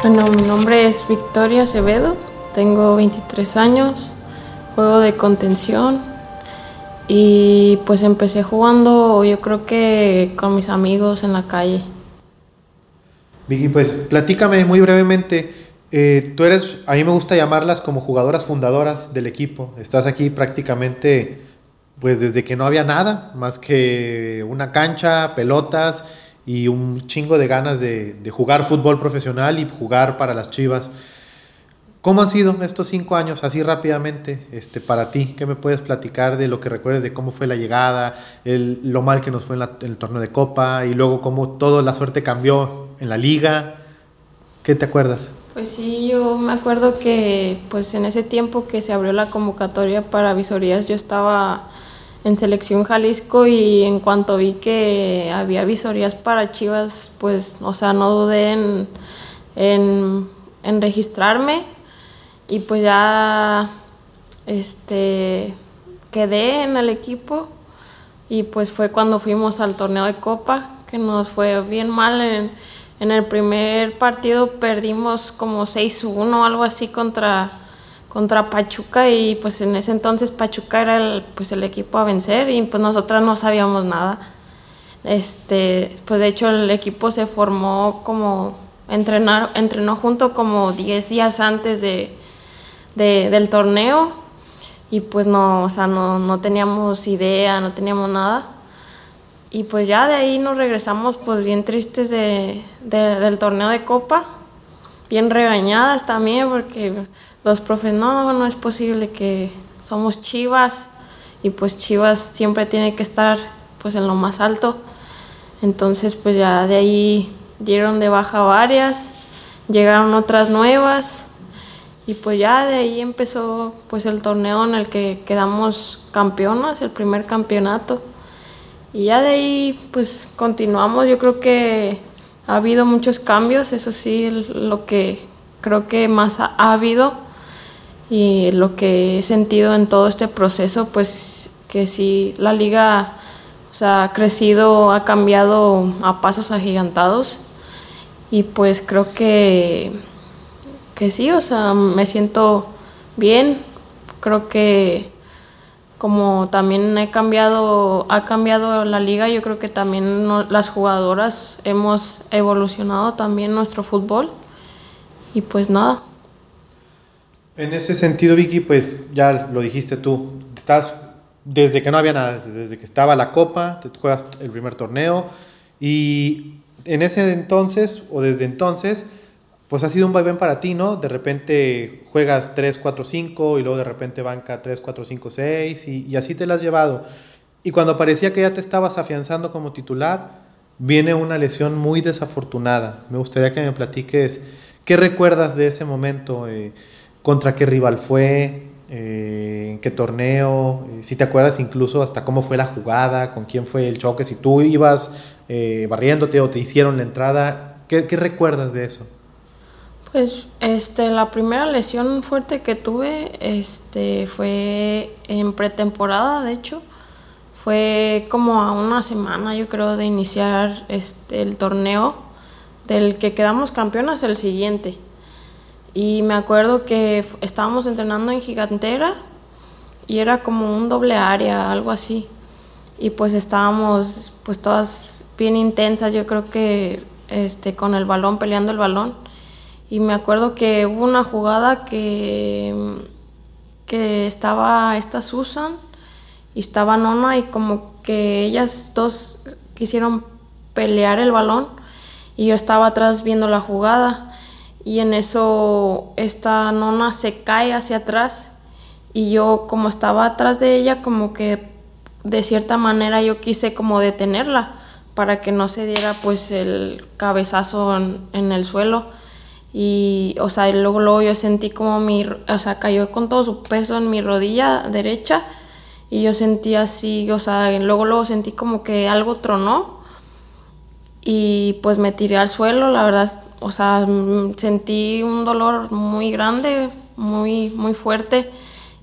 Bueno, mi nombre es Victoria Acevedo, tengo 23 años, juego de contención y pues empecé jugando yo creo que con mis amigos en la calle. Vicky, pues platícame muy brevemente, eh, tú eres, a mí me gusta llamarlas como jugadoras fundadoras del equipo, estás aquí prácticamente pues desde que no había nada, más que una cancha, pelotas y un chingo de ganas de, jugar fútbol profesional y jugar para las Chivas. ¿Cómo han sido estos cinco años, así rápidamente, este, para ti? ¿Qué me puedes platicar de lo que recuerdes de cómo fue la llegada, el, lo mal que nos fue en, el torneo de Copa y luego cómo toda la suerte cambió en la liga? ¿Qué te acuerdas? Pues sí, yo me acuerdo que pues en ese tiempo que se abrió la convocatoria para visorías yo estaba en Selección Jalisco y en cuanto vi que había visorías para Chivas, pues, o sea, no dudé en, en, registrarme y pues ya este, quedé en el equipo y pues fue cuando fuimos al torneo de Copa, que nos fue bien mal. En, en el primer partido perdimos como 6-1 o algo así contra contra Pachuca y pues en ese entonces Pachuca era el, pues el equipo a vencer y pues nosotras no sabíamos nada. Este, pues de hecho el equipo se formó como entrenar, entrenó junto como 10 días antes de, del torneo y pues no, o sea, no, no teníamos idea, no teníamos nada. Y pues ya de ahí nos regresamos pues bien tristes de, del torneo de copa, bien regañadas también porque los profes, no, no es posible que somos chivas y pues chivas siempre tiene que estar pues en lo más alto. Entonces pues ya de ahí dieron de baja varias, llegaron otras nuevas y pues ya de ahí empezó pues el torneo en el que quedamos campeonas, el primer campeonato. Y ya de ahí pues continuamos, yo creo que ha habido muchos cambios, eso sí, lo que creo que más ha, ha habido y lo que he sentido en todo este proceso, pues que sí, la liga o ha crecido, ha cambiado a pasos agigantados y pues creo que, que sí, o sea, me siento bien, creo que como también he cambiado, ha cambiado la liga, yo creo que también las jugadoras hemos evolucionado también nuestro fútbol. Y pues nada, en ese sentido, Vicky, pues ya lo dijiste tú, estás desde que no había nada, desde que estaba la copa, te juegas el primer torneo y en ese entonces o desde entonces, pues ha sido un vaivén para ti, ¿no? De repente juegas 3, 4, 5 y luego de repente banca 3, 4, 5, 6 y, así te la has llevado. Y cuando parecía que ya te estabas afianzando como titular, viene una lesión muy desafortunada. Me gustaría que me platiques qué recuerdas de ese momento. Eh, contra qué rival fue, eh, en qué torneo, eh, si te acuerdas incluso hasta cómo fue la jugada, con quién fue el choque, si tú ibas eh, barriéndote o te hicieron la entrada, ¿qué, recuerdas de eso? Pues este, la primera lesión fuerte que tuve este, fue en pretemporada, de hecho. Fue como a una semana, yo creo, de iniciar este, el torneo, del que quedamos campeonas el siguiente. Y me acuerdo que estábamos entrenando en Gigantera y era como un doble área, algo así. Y pues estábamos pues todas bien intensas, yo creo que este, con el balón, peleando el balón. Y me acuerdo que hubo una jugada que, que estaba esta Susan y estaba Nona y como que ellas dos quisieron pelear el balón y yo estaba atrás viendo la jugada. Y en eso esta nona se cae hacia atrás y yo como estaba atrás de ella como que de cierta manera yo quise como detenerla para que no se diera pues el cabezazo en, el suelo y o sea luego, luego yo sentí como mi o sea cayó con todo su peso en mi rodilla derecha. Y yo sentí así o sea luego luego sentí como que algo tronó. Y pues me tiré al suelo la verdad o sea, mm, sentí un dolor muy grande, muy, muy fuerte.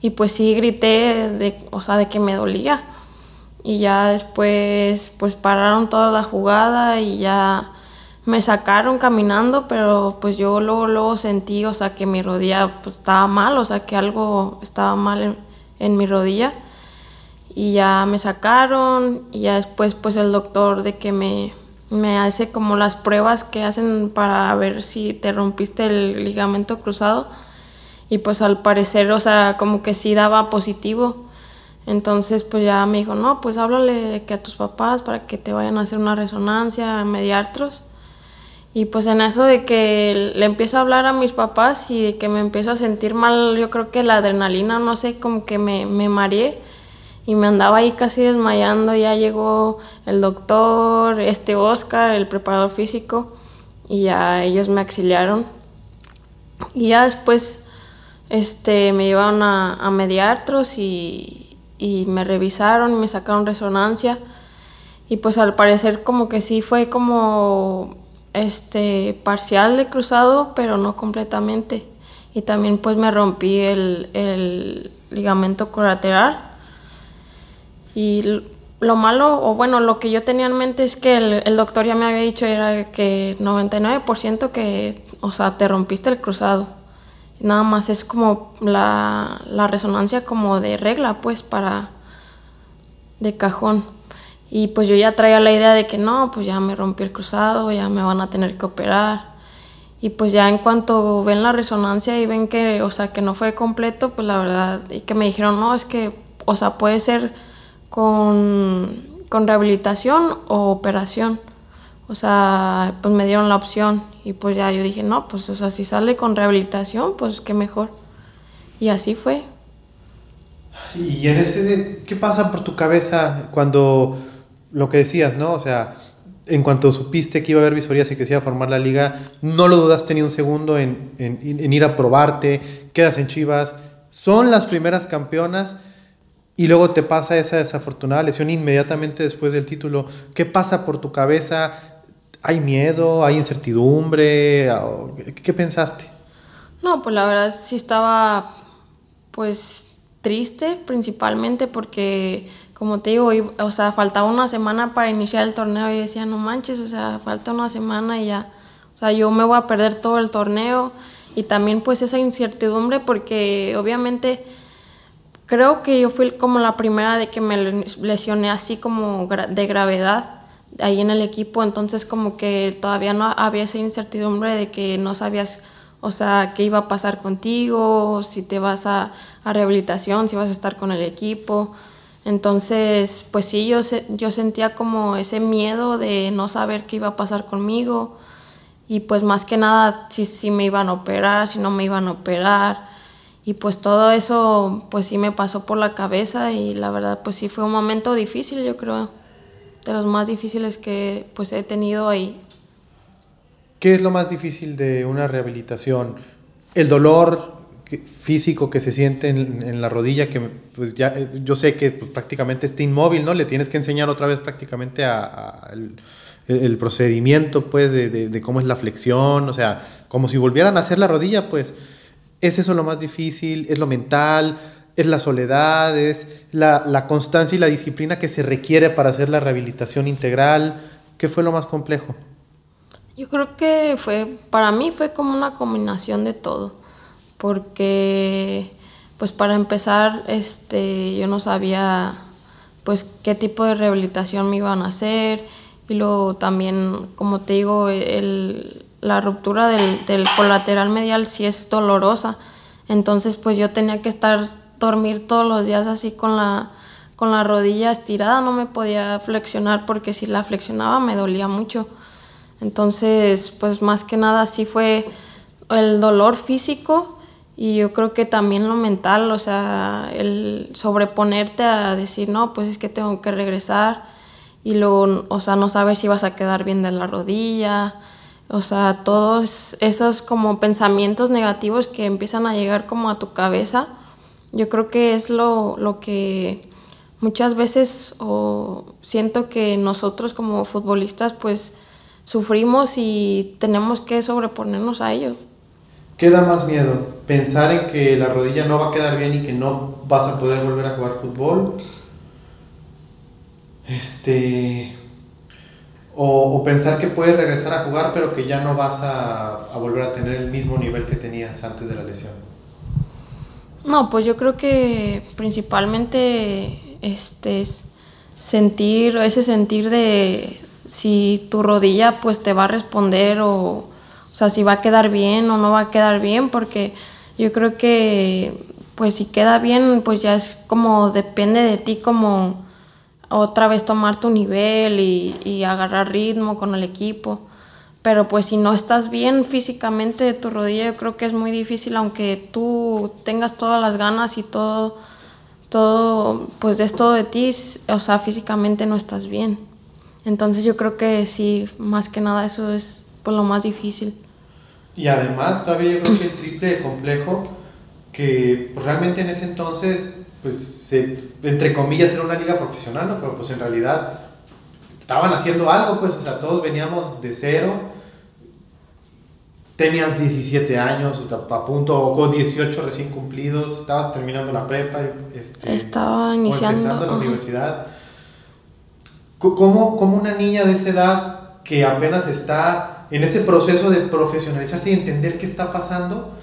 Y pues sí grité de, o sea, de que me dolía. Y ya después pues pararon toda la jugada y ya me sacaron caminando, pero pues yo luego, luego sentí, o sea, que mi rodilla pues estaba mal, o sea, que algo estaba mal en, en mi rodilla. Y ya me sacaron y ya después pues el doctor de que me, me hace como las pruebas que hacen para ver si te rompiste el ligamento cruzado. Y pues al parecer, o sea, como que sí daba positivo. Entonces pues ya me dijo, no, pues háblale que a tus papás para que te vayan a hacer una resonancia, mediartros. Y pues en eso de que le empiezo a hablar a mis papás y de que me empiezo a sentir mal, yo creo que la adrenalina, no sé, como que me, me mareé y me andaba ahí casi desmayando. Ya llegó el doctor, este Oscar, el preparador físico, y ya ellos me auxiliaron. Y ya después este, me llevaron a, a mediatros y, y me revisaron, me sacaron resonancia. Y pues al parecer como que sí fue como este, parcial de cruzado, pero no completamente. Y también pues me rompí el, el ligamento colateral. Y lo malo, o bueno, lo que yo tenía en mente es que el, el doctor ya me había dicho era que 99% que, o sea, te rompiste el cruzado. Nada más es como la, la resonancia como de regla, pues, para, de cajón. Y pues yo ya traía la idea de que no, pues ya me rompí el cruzado, ya me van a tener que operar. Y pues ya en cuanto ven la resonancia y ven que, o sea, que no fue completo, pues la verdad, y que me dijeron, no, es que, o sea, puede ser con, con rehabilitación o operación. O sea, pues me dieron la opción y pues ya yo dije, no, pues, o sea, si sale con rehabilitación, pues qué mejor. Y así fue. Y en ese, ¿qué pasa por tu cabeza cuando lo que decías, ¿no? O sea, en cuanto supiste que iba a haber visorías y que se iba a formar la liga, no lo dudaste ni un segundo en, en, en, ir a probarte, quedas en Chivas, son las primeras campeonas y luego te pasa esa desafortunada lesión inmediatamente después del título. ¿Qué pasa por tu cabeza? ¿Hay miedo? ¿Hay incertidumbre? ¿Qué pensaste? No, pues la verdad sí estaba pues triste principalmente porque como te digo, o sea, faltaba una semana para iniciar el torneo y decía, no manches, o sea, falta una semana y ya, o sea, yo me voy a perder todo el torneo y también pues esa incertidumbre porque obviamente creo que yo fui como la primera de que me lesioné así como de gravedad ahí en el equipo, entonces como que todavía no había esa incertidumbre de que no sabías, o sea, qué iba a pasar contigo, si te vas a, a rehabilitación, si vas a estar con el equipo. Entonces, pues sí, yo, yo sentía como ese miedo de no saber qué iba a pasar conmigo y pues más que nada si, si me iban a operar, si no me iban a operar y pues todo eso pues sí me pasó por la cabeza y la verdad pues sí fue un momento difícil yo creo, de los más difíciles que pues he tenido ahí. ¿Qué es lo más difícil de una rehabilitación? ¿El dolor, físico que se siente en, en, la rodilla, que pues ya yo sé que pues, prácticamente está inmóvil, ¿no? Le tienes que enseñar otra vez prácticamente a, el, el, procedimiento, pues, de, de, de, cómo es la flexión, o sea, como si volvieran a hacer la rodilla, pues, es eso lo más difícil, es lo mental, es la soledad, es la, la constancia y la disciplina que se requiere para hacer la rehabilitación integral. ¿Qué fue lo más complejo? Yo creo que fue, para mí fue como una combinación de todo porque pues para empezar este yo no sabía pues qué tipo de rehabilitación me iban a hacer. Y luego también como te digo el, la ruptura del, del colateral medial sí es dolorosa. Entonces pues yo tenía que estar dormir todos los días así con la con la rodilla estirada. No me podía flexionar porque si la flexionaba me dolía mucho. Entonces pues más que nada sí fue el dolor físico y yo creo que también lo mental, o sea, el sobreponerte a decir, no, pues es que tengo que regresar y luego, o sea, no sabes si vas a quedar bien de la rodilla, o sea, todos esos como pensamientos negativos que empiezan a llegar como a tu cabeza, yo creo que es lo, lo que muchas veces o siento que nosotros como futbolistas pues sufrimos y tenemos que sobreponernos a ellos. ¿Qué da más miedo? ¿Pensar en que la rodilla no va a quedar bien y que no vas a poder volver a jugar fútbol? Este. o, pensar que puedes regresar a jugar, pero que ya no vas a, a, volver a tener el mismo nivel que tenías antes de la lesión? No, pues yo creo que principalmente este es sentir, ese sentir de si tu rodilla pues te va a responder o, o sea, si va a quedar bien o no va a quedar bien, porque yo creo que pues si queda bien, pues ya es como depende de ti como otra vez tomar tu nivel y, agarrar ritmo con el equipo. Pero pues si no estás bien físicamente de tu rodilla, yo creo que es muy difícil, aunque tú tengas todas las ganas y todo, todo, pues es todo de ti, o sea, físicamente no estás bien. Entonces yo creo que sí, más que nada eso es pues, lo más difícil. Y además, todavía yo creo que el triple complejo, que realmente en ese entonces pues, entre comillas, era una liga profesional, ¿no? Pero pues en realidad estaban haciendo algo, pues, o sea, todos veníamos de cero. Tenías 17 años, a punto, o con 18 recién cumplidos, estabas terminando la prepa. Este, Estaba iniciando. empezando la universidad. ¿Cómo, ¿Cómo una niña de esa edad que apenas está en ese proceso de profesionalizarse y entender qué está pasando,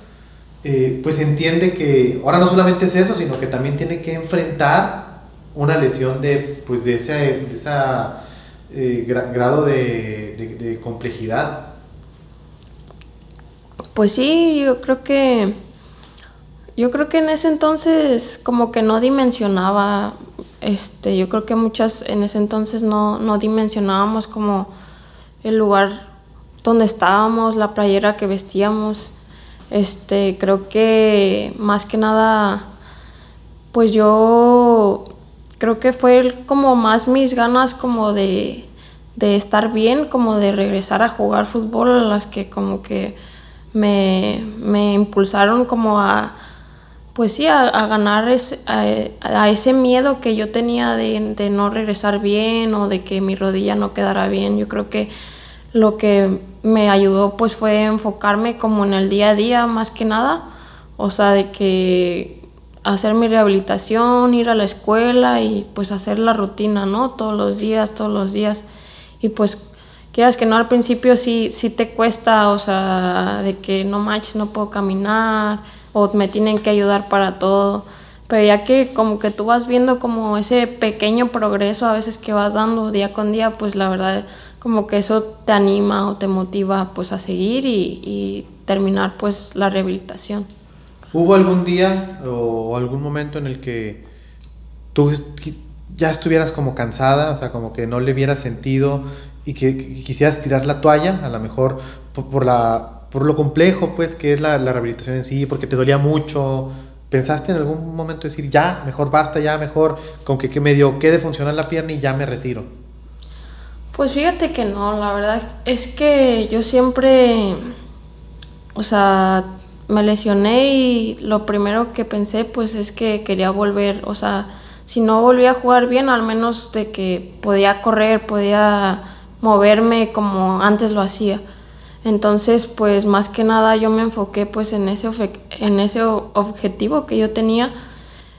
eh, pues entiende que ahora no solamente es eso, sino que también tiene que enfrentar una lesión de, pues de ese de esa, eh, grado de, de, complejidad. Pues sí, yo creo que yo creo que en ese entonces como que no dimensionaba, este, yo creo que muchas en ese entonces no, no dimensionábamos como el lugar donde estábamos, la playera que vestíamos. Este, creo que más que nada, pues yo creo que fue como más mis ganas como de, estar bien, como de regresar a jugar fútbol, las que como que me, impulsaron como a, pues sí, a, ganar a, ese miedo que yo tenía de, de no regresar bien o de que mi rodilla no quedara bien. Yo creo que lo que me ayudó pues fue enfocarme como en el día a día más que nada, o sea, de que hacer mi rehabilitación, ir a la escuela y pues hacer la rutina, ¿no? Todos los días, todos los días. Y pues quieras que no, al principio sí, sí te cuesta, o sea, de que no manches, no puedo caminar o me tienen que ayudar para todo. Pero ya que como que tú vas viendo como ese pequeño progreso a veces que vas dando día con día, pues la verdad como que eso te anima o te motiva pues a seguir y, terminar pues la rehabilitación. ¿Hubo algún día o algún momento en el que tú ya estuvieras como cansada, o sea, como que no le vieras sentido y que, quisieras tirar la toalla, a lo mejor por, la, por lo complejo pues que es la, la, rehabilitación en sí, porque te dolía mucho? ¿Pensaste en algún momento decir, ya, mejor basta, ya, mejor, con que, que medio quede funcionar la pierna y ya me retiro? Pues fíjate que no, la verdad es que yo siempre, o sea, me lesioné y lo primero que pensé pues es que quería volver, o sea, si no volvía a jugar bien, al menos de que podía correr, podía moverme como antes lo hacía. Entonces, pues más que nada yo me enfoqué pues en ese, en ese objetivo que yo tenía.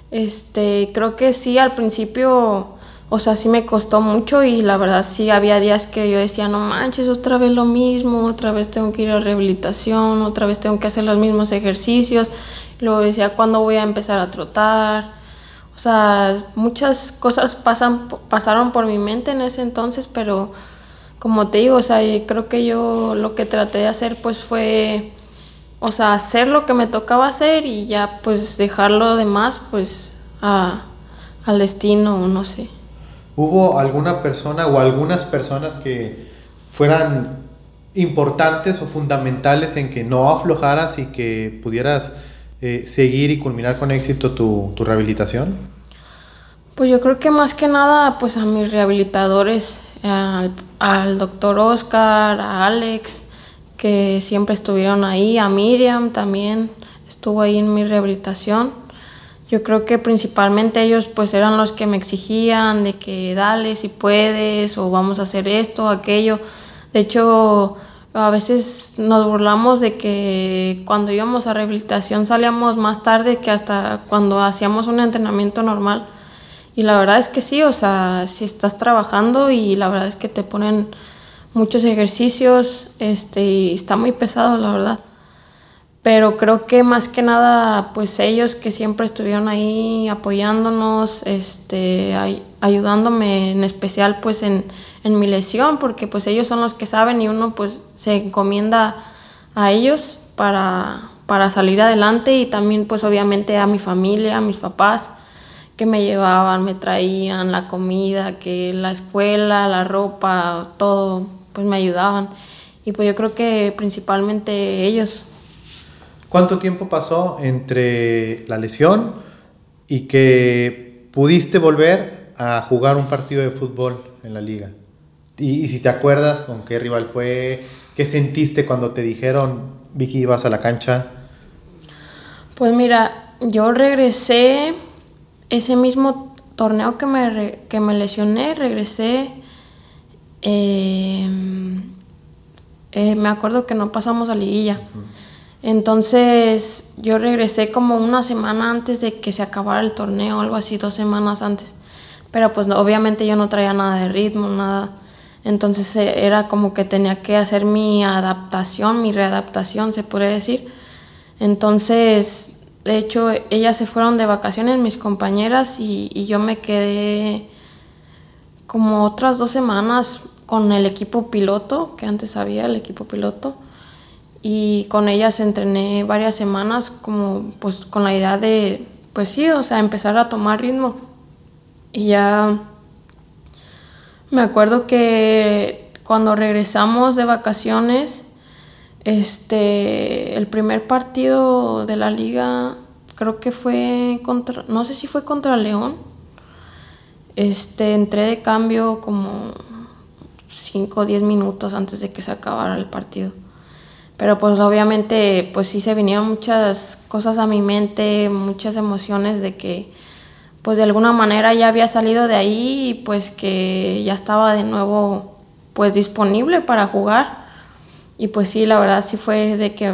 Este, creo que sí, al principio o sea, sí me costó mucho y la verdad sí había días que yo decía, no manches, otra vez lo mismo, otra vez tengo que ir a rehabilitación, otra vez tengo que hacer los mismos ejercicios. Luego decía, ¿cuándo voy a empezar a trotar? O sea, muchas cosas pasan, pasaron por mi mente en ese entonces, pero como te digo, o sea, creo que yo lo que traté de hacer pues fue, o sea, hacer lo que me tocaba hacer y ya pues dejar lo demás pues a, al destino, no sé. ¿Hubo alguna persona o algunas personas que fueran importantes o fundamentales en que no aflojaras y que pudieras eh, seguir y culminar con éxito tu, rehabilitación? Pues yo creo que más que nada, pues a mis rehabilitadores, al, al doctor Oscar, a Alex, que siempre estuvieron ahí, a Miriam también estuvo ahí en mi rehabilitación yo creo que principalmente ellos pues eran los que me exigían de que dale si puedes o vamos a hacer esto, aquello. De hecho, a veces nos burlamos de que cuando íbamos a rehabilitación salíamos más tarde que hasta cuando hacíamos un entrenamiento normal. Y la verdad es que sí, o sea, si estás trabajando y la verdad es que te ponen muchos ejercicios, este, y está muy pesado, la verdad. Pero creo que más que nada, pues ellos que siempre estuvieron ahí apoyándonos, este, ayudándome en especial pues en, en mi lesión, porque pues ellos son los que saben y uno pues se encomienda a ellos para, para salir adelante y también pues obviamente a mi familia, a mis papás que me llevaban, me traían la comida, que la escuela, la ropa, todo, pues me ayudaban. Y pues yo creo que principalmente ellos. ¿Cuánto tiempo pasó entre la lesión y que pudiste volver a jugar un partido de fútbol en la liga? Y, y si te acuerdas con qué rival fue, qué sentiste cuando te dijeron, Vicky, ibas a la cancha? Pues mira, yo regresé ese mismo torneo que me, que me lesioné, regresé. Em, eh, me acuerdo que no pasamos a liguilla. Entonces yo regresé como una semana antes de que se acabara el torneo, algo así, dos semanas antes. Pero pues obviamente yo no traía nada de ritmo, nada. Entonces eh, era como que tenía que hacer mi adaptación, mi readaptación, se puede decir. Entonces de hecho, ellas se fueron de vacaciones, mis compañeras, y, yo me quedé como otras dos semanas con el equipo piloto, que antes había el equipo piloto, y con ellas entrené varias semanas como pues con la idea de, pues sí, o sea, empezar a tomar ritmo. Y ya me acuerdo que cuando regresamos de vacaciones, este, el primer partido de la liga creo que fue contra, no sé si fue contra León. Este, entré de cambio como 5 o 10 minutos antes de que se acabara el partido. Pero pues obviamente pues sí se vinieron muchas cosas a mi mente, muchas emociones de que pues de alguna manera ya había salido de ahí y pues que ya estaba de nuevo pues disponible para jugar y pues sí, la verdad sí fue de que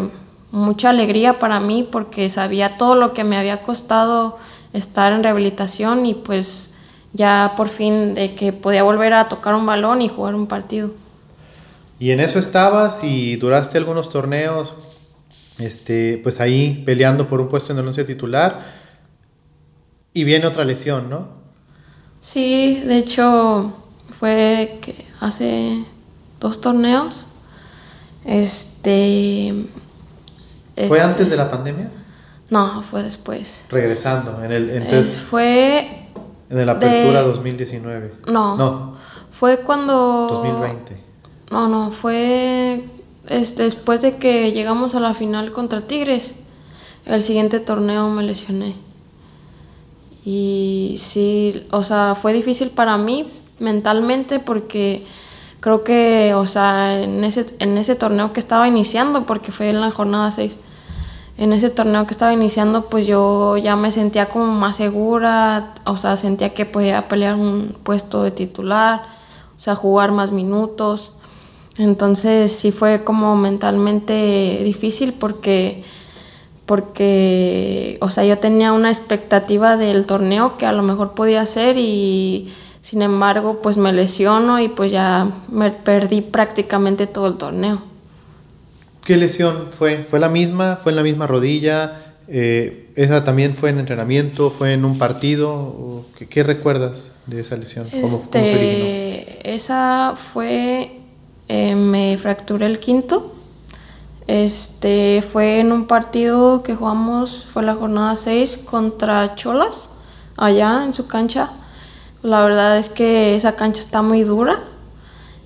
mucha alegría para mí porque sabía todo lo que me había costado estar en rehabilitación y pues ya por fin de que podía volver a tocar un balón y jugar un partido. Y en eso estabas y duraste algunos torneos, este, pues ahí peleando por un puesto en el once titular y viene otra lesión, ¿no? Sí, de hecho fue que hace dos torneos este. ¿Fue este, antes de la pandemia? No, fue después. Regresando, en el. Entonces, fue. En la apertura 2019. No. No. Fue cuando. 2020. No, no, fue después de que llegamos a la final contra Tigres. El siguiente torneo me lesioné. Y sí, o sea, fue difícil para mí mentalmente porque creo que, o sea, en ese, en ese torneo que estaba iniciando, porque fue en la jornada 6, en ese torneo que estaba iniciando, pues yo ya me sentía como más segura, o sea, sentía que podía pelear un puesto de titular, o sea, jugar más minutos. Entonces sí fue como mentalmente difícil porque, porque, o sea, yo tenía una expectativa del torneo que a lo mejor podía ser y sin embargo, pues me lesiono y pues ya me perdí prácticamente todo el torneo. ¿Qué lesión fue? ¿Fue la misma? ¿Fue en la misma rodilla? Eh, ¿Esa también fue en entrenamiento? ¿Fue en un partido? ¿Qué, recuerdas de esa lesión? Este, esa fue, eh, me fracturé el quinto. Este, fue en un partido que jugamos, fue la jornada 6 contra Cholas, allá en su cancha. La verdad es que esa cancha está muy dura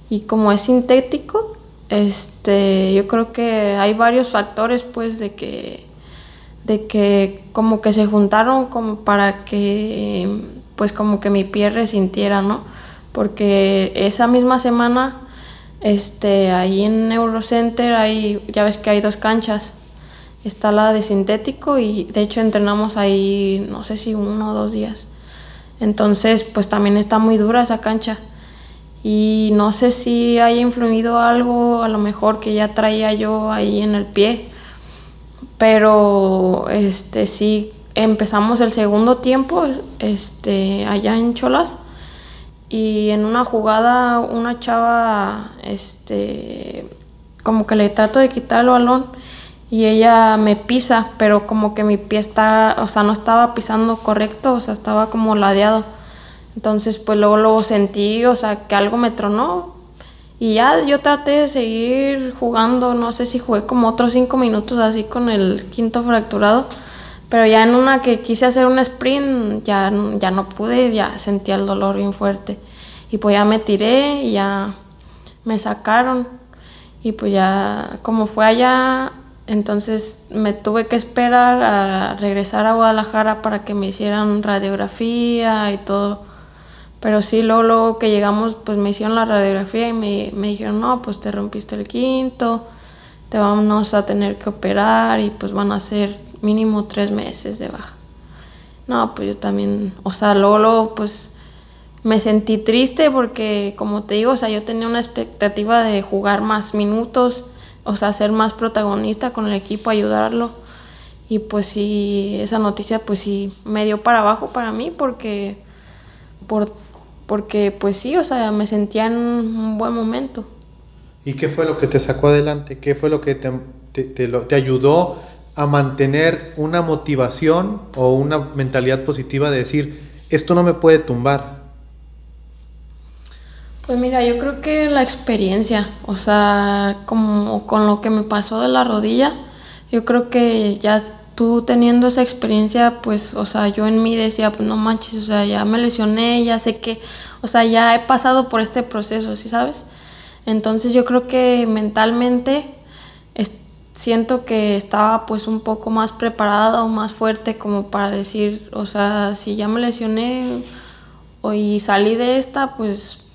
y como es sintético, este, yo creo que hay varios factores pues de que de que como que se juntaron como para que pues como que mi pie resintiera, ¿no? Porque esa misma semana este ahí en Eurocenter hay ya ves que hay dos canchas. Está la de sintético y de hecho entrenamos ahí no sé si uno o dos días. Entonces, pues también está muy dura esa cancha. Y no sé si haya influido algo, a lo mejor que ya traía yo ahí en el pie. Pero este sí empezamos el segundo tiempo este allá en Cholas y en una jugada una chava, este, como que le trato de quitar el balón y ella me pisa, pero como que mi pie está, o sea, no estaba pisando correcto, o sea, estaba como ladeado. Entonces, pues luego lo sentí, o sea, que algo me tronó. Y ya yo traté de seguir jugando, no sé si jugué como otros cinco minutos así con el quinto fracturado. Pero ya en una que quise hacer un sprint, ya, ya no pude, ya sentía el dolor bien fuerte. Y pues ya me tiré y ya me sacaron. Y pues ya, como fue allá, entonces me tuve que esperar a regresar a Guadalajara para que me hicieran radiografía y todo. Pero sí, luego, luego que llegamos, pues me hicieron la radiografía y me, me dijeron, no, pues te rompiste el quinto, te vamos a tener que operar y pues van a ser mínimo tres meses de baja. No, pues yo también, o sea, luego, pues me sentí triste porque, como te digo, o sea, yo tenía una expectativa de jugar más minutos, o sea, ser más protagonista con el equipo, ayudarlo. Y pues sí, esa noticia pues sí me dio para abajo para mí porque, por, porque pues sí, o sea, me sentía en un buen momento. ¿Y qué fue lo que te sacó adelante? ¿Qué fue lo que te, te, te ayudó a mantener una motivación o una mentalidad positiva de decir, esto no me puede tumbar? Pues mira, yo creo que la experiencia, o sea, como con lo que me pasó de la rodilla, yo creo que ya tú teniendo esa experiencia, pues, o sea, yo en mí decía, pues no manches, o sea, ya me lesioné, ya sé que, o sea, ya he pasado por este proceso, ¿sí sabes? Entonces yo creo que mentalmente siento que estaba pues un poco más preparada o más fuerte como para decir, o sea, si ya me lesioné y salí de esta, pues,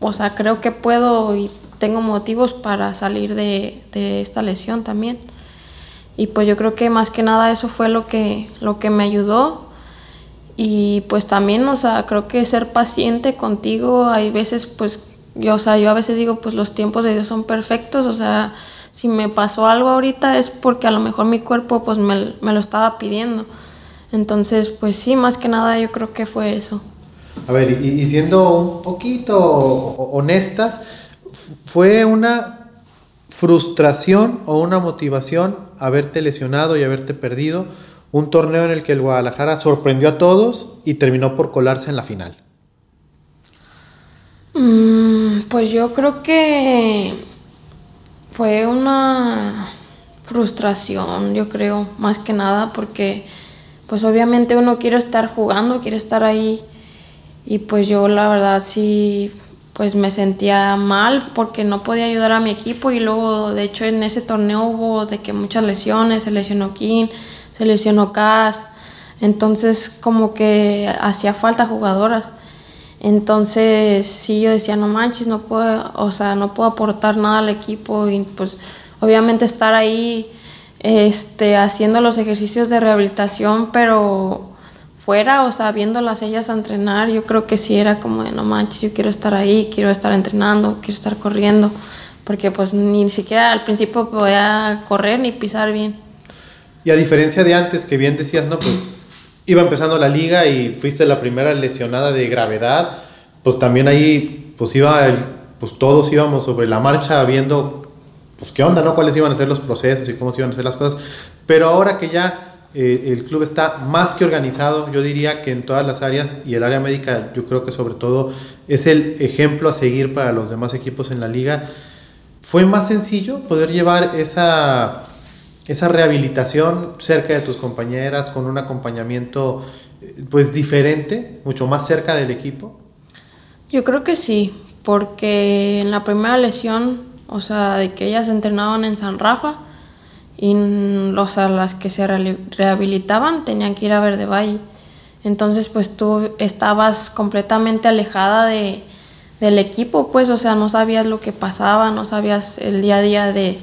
o sea, creo que puedo y tengo motivos para salir de, de, esta lesión también. Y pues yo creo que más que nada eso fue lo que, lo que me ayudó. Y pues también, o sea, creo que ser paciente contigo, hay veces pues, yo, o sea, yo a veces digo, pues los tiempos de Dios son perfectos, o sea, si me pasó algo ahorita es porque a lo mejor mi cuerpo pues me, me, lo estaba pidiendo. Entonces, pues sí, más que nada yo creo que fue eso. A ver, y, y siendo un poquito honestas, ¿fue una frustración o una motivación haberte lesionado y haberte perdido un torneo en el que el Guadalajara sorprendió a todos y terminó por colarse en la final? Mm, pues yo creo que fue una frustración, yo creo, más que nada, porque pues obviamente uno quiere estar jugando, quiere estar ahí y pues yo la verdad sí pues me sentía mal porque no podía ayudar a mi equipo y luego de hecho en ese torneo hubo de que muchas lesiones, se lesionó King, se lesionó Cas, entonces como que hacía falta jugadoras. Entonces, sí, yo decía, no manches, no puedo, o sea, no puedo aportar nada al equipo y pues obviamente estar ahí este, haciendo los ejercicios de rehabilitación, pero fuera, o sea, viéndolas ellas a entrenar, yo creo que sí era como de, no manches, yo quiero estar ahí, quiero estar entrenando, quiero estar corriendo, porque pues ni siquiera al principio podía correr ni pisar bien. Y a diferencia de antes, que bien decías, no, pues iba empezando la liga y fuiste la primera lesionada de gravedad, pues también ahí, pues iba, pues todos íbamos sobre la marcha viendo, pues qué onda, ¿no? Cuáles iban a ser los procesos y cómo se iban a hacer las cosas. Pero ahora que ya eh, el club está más que organizado, yo diría que en todas las áreas y el área médica, yo creo que sobre todo es el ejemplo a seguir para los demás equipos en la liga. Fue más sencillo poder llevar esa esa rehabilitación cerca de tus compañeras, con un acompañamiento pues diferente, mucho más cerca del equipo? Yo creo que sí, porque en la primera lesión, o sea, de que ellas entrenaban en San Rafa y o sea, las que se rehabilitaban tenían que ir a Verde Valle. Entonces, pues tú estabas completamente alejada de, del equipo, pues, o sea, no sabías lo que pasaba, no sabías el día a día de,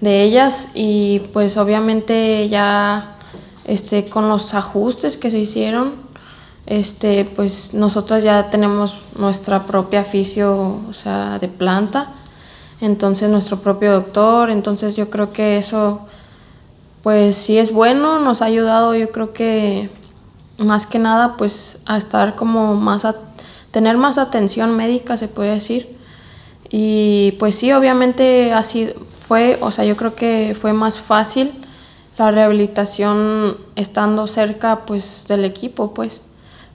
de ellas y pues obviamente ya este, con los ajustes que se hicieron, este, pues nosotros ya tenemos nuestra propia fisio, o sea, de planta, entonces nuestro propio doctor, entonces yo creo que eso pues sí es bueno, nos ha ayudado yo creo que más que nada pues a estar como más a tener más atención médica, se puede decir. Y pues sí, obviamente así fue, o sea, yo creo que fue más fácil la rehabilitación estando cerca pues del equipo, pues,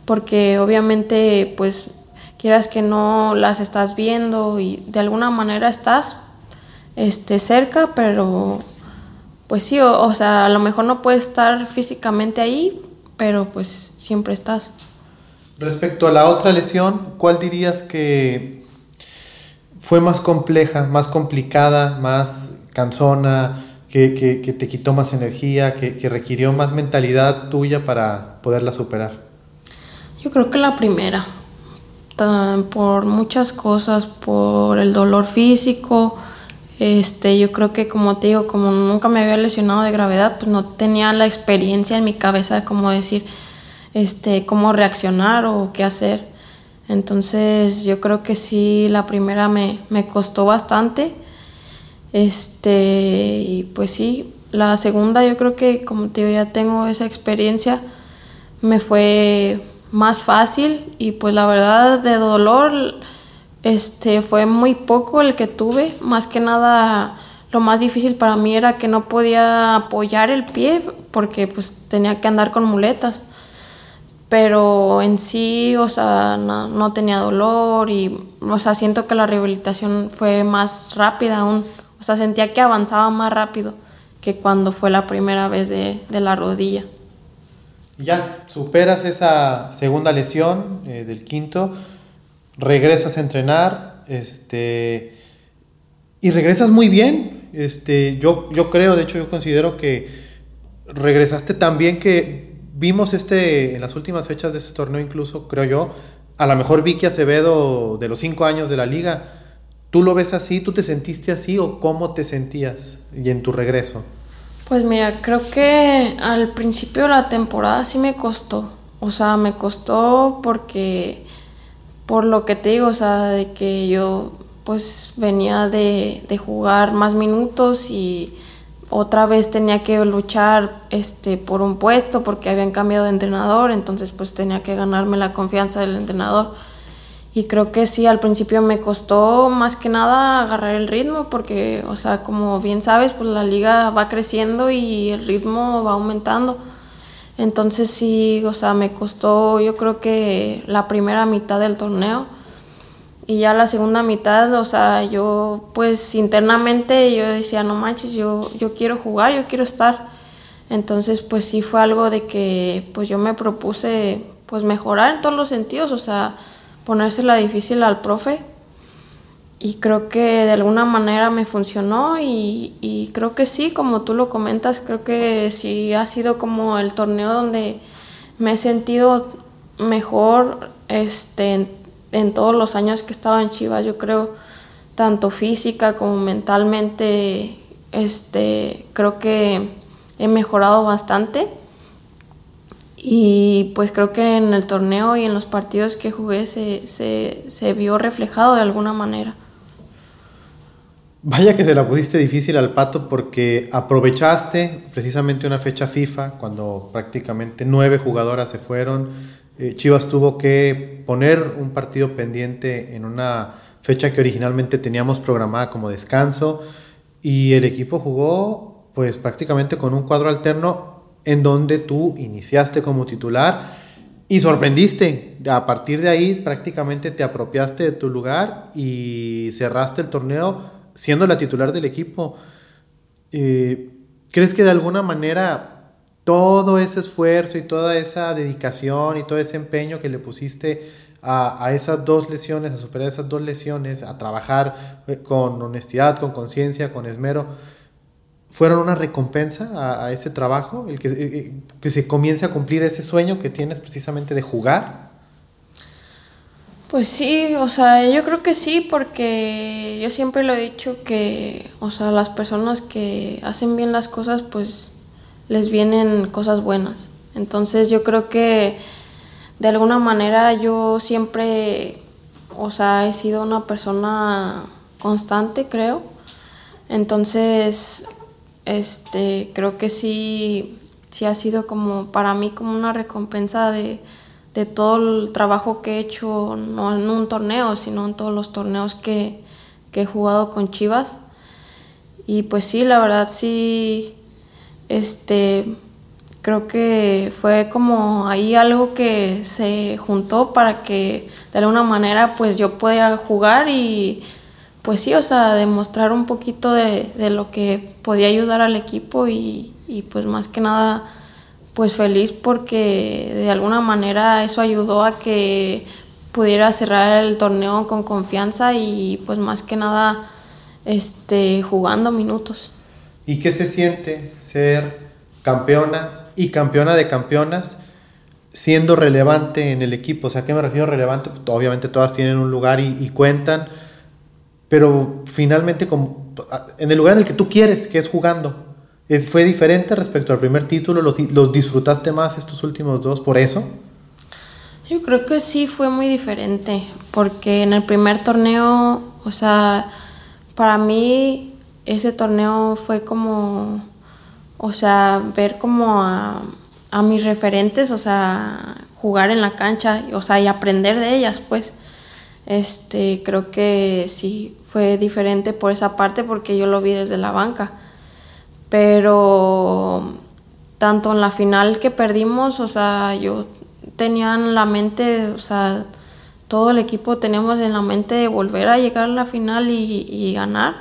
porque obviamente pues quieras que no las estás viendo y de alguna manera estás este, cerca, pero pues sí, o, sea, a lo mejor no puedes estar físicamente ahí, pero pues siempre estás. Respecto a la otra lesión, ¿cuál dirías que fue más compleja, más complicada, más cansona, que, que, te quitó más energía, que, que requirió más mentalidad tuya para poderla superar? Yo creo que la primera, por muchas cosas, por el dolor físico, este, yo creo que como te digo, como nunca me había lesionado de gravedad, pues no tenía la experiencia en mi cabeza de cómo decir, este, cómo reaccionar o qué hacer. Entonces yo creo que sí, la primera me, me costó bastante. Este, y pues sí, la segunda yo creo que como te ya tengo esa experiencia, me fue más fácil y pues la verdad de dolor este, fue muy poco el que tuve, más que nada lo más difícil para mí era que no podía apoyar el pie porque pues tenía que andar con muletas. Pero en sí, o sea, no, tenía dolor y, o sea, siento que la rehabilitación fue más rápida aún. O sea, sentía que avanzaba más rápido que cuando fue la primera vez de, la rodilla. Ya, superas esa segunda lesión eh, del quinto regresas a entrenar, este, y regresas muy bien. Este, yo, yo creo, de hecho, yo considero que regresaste tan bien que vimos este, en las últimas fechas de ese torneo, incluso, creo yo, a lo mejor Vicky Acevedo de los cinco años de la liga. ¿Tú lo ves así? ¿Tú te sentiste así o cómo te sentías y en tu regreso? Pues mira, creo que al principio de la temporada sí me costó. O sea, me costó porque por lo que te digo, o sea, de que yo pues venía de, jugar más minutos y otra vez tenía que luchar este, por un puesto porque habían cambiado de entrenador, entonces pues tenía que ganarme la confianza del entrenador. Y creo que sí, al principio me costó más que nada agarrar el ritmo porque, o sea, como bien sabes, pues la liga va creciendo y el ritmo va aumentando. Entonces sí, o sea, me costó yo creo que la primera mitad del torneo y ya la segunda mitad, o sea, yo pues internamente yo decía, no manches, yo, yo quiero jugar, yo quiero estar. Entonces pues sí fue algo de que pues yo me propuse pues mejorar en todos los sentidos, o sea, ponérsela difícil al profe y creo que de alguna manera me funcionó y, creo que sí, como tú lo comentas, creo que sí ha sido como el torneo donde me he sentido mejor este, en, todos los años que he estado en Chivas, yo creo, tanto física como mentalmente, este, creo que he mejorado bastante. Y pues creo que en el torneo y en los partidos que jugué se, se vio reflejado de alguna manera. Vaya que se la pusiste difícil al pato porque aprovechaste precisamente una fecha FIFA cuando prácticamente nueve jugadoras se fueron. Eh, Chivas tuvo que poner un partido pendiente en una fecha que originalmente teníamos programada como descanso y el equipo jugó pues prácticamente con un cuadro alterno en donde tú iniciaste como titular y sorprendiste. A partir de ahí prácticamente te apropiaste de tu lugar y cerraste el torneo siendo la titular del equipo, eh, ¿crees que de alguna manera todo ese esfuerzo y toda esa dedicación y todo ese empeño que le pusiste a, esas dos lesiones, a superar esas dos lesiones, a trabajar eh, con honestidad, con conciencia, con esmero, fueron una recompensa a, ese trabajo, el que, eh, que se comience a cumplir ese sueño que tienes precisamente de jugar? Pues sí, o sea, yo creo que sí, porque yo siempre lo he dicho que, o sea, las personas que hacen bien las cosas, pues les vienen cosas buenas. Entonces yo creo que de alguna manera yo siempre, o sea, he sido una persona constante, creo. Entonces, este, creo que sí, sí ha sido como para mí como una recompensa de de todo el trabajo que he hecho, no en un torneo, sino en todos los torneos que, que he jugado con Chivas. Y pues sí, la verdad sí, este, creo que fue como ahí algo que se juntó para que de alguna manera pues yo pueda jugar y pues sí, o sea, demostrar un poquito de, de lo que podía ayudar al equipo y, y pues más que nada pues feliz porque de alguna manera eso ayudó a que pudiera cerrar el torneo con confianza y pues más que nada este, jugando minutos. ¿Y qué se siente ser campeona y campeona de campeonas siendo relevante en el equipo? O sea, ¿a qué me refiero relevante? Pues, obviamente todas tienen un lugar y, y cuentan, pero finalmente como, en el lugar en el que tú quieres, que es jugando. ¿Fue diferente respecto al primer título? ¿Los, ¿Los disfrutaste más estos últimos dos por eso? Yo creo que sí fue muy diferente, porque en el primer torneo, o sea, para mí ese torneo fue como, o sea, ver como a, a mis referentes, o sea, jugar en la cancha, o sea, y aprender de ellas, pues. Este, creo que sí fue diferente por esa parte porque yo lo vi desde la banca pero tanto en la final que perdimos, o sea, yo tenía en la mente, o sea, todo el equipo teníamos en la mente de volver a llegar a la final y, y ganar.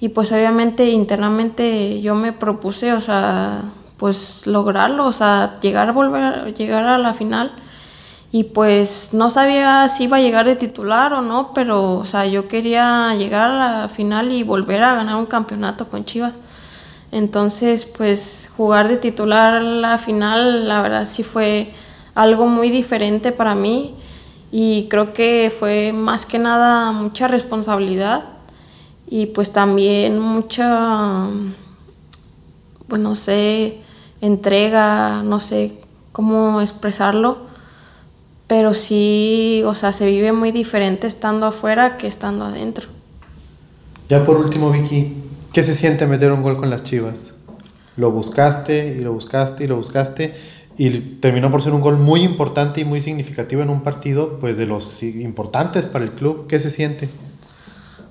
Y pues obviamente internamente yo me propuse, o sea, pues lograrlo, o sea, llegar a volver llegar a la final. Y pues no sabía si iba a llegar de titular o no, pero o sea, yo quería llegar a la final y volver a ganar un campeonato con Chivas. Entonces, pues jugar de titular la final, la verdad sí fue algo muy diferente para mí y creo que fue más que nada mucha responsabilidad y pues también mucha, pues no sé, entrega, no sé cómo expresarlo, pero sí, o sea, se vive muy diferente estando afuera que estando adentro. Ya por último, Vicky, ¿Qué se siente meter un gol con las Chivas? Lo buscaste y lo buscaste y lo buscaste y terminó por ser un gol muy importante y muy significativo en un partido pues de los importantes para el club. ¿Qué se siente?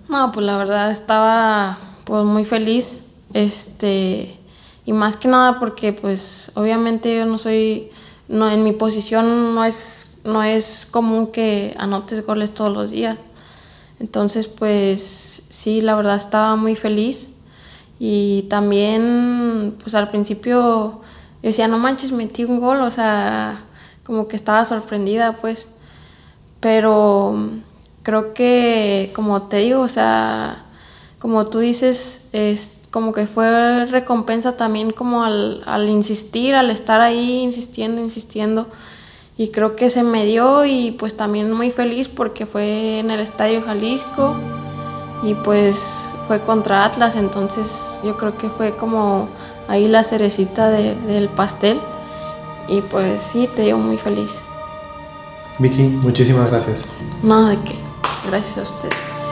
No, pues la verdad estaba pues muy feliz este y más que nada porque pues obviamente yo no soy no en mi posición no es no es común que anotes goles todos los días. Entonces, pues sí, la verdad estaba muy feliz y también, pues al principio decía, no manches, metí un gol, o sea, como que estaba sorprendida, pues, pero creo que, como te digo, o sea, como tú dices, es como que fue recompensa también como al, al insistir, al estar ahí insistiendo, insistiendo y creo que se me dio y pues también muy feliz porque fue en el Estadio Jalisco y pues fue contra Atlas, entonces yo creo que fue como ahí la cerecita del pastel y pues sí, te dio muy feliz. Vicky, muchísimas gracias. No, de qué. Gracias a ustedes.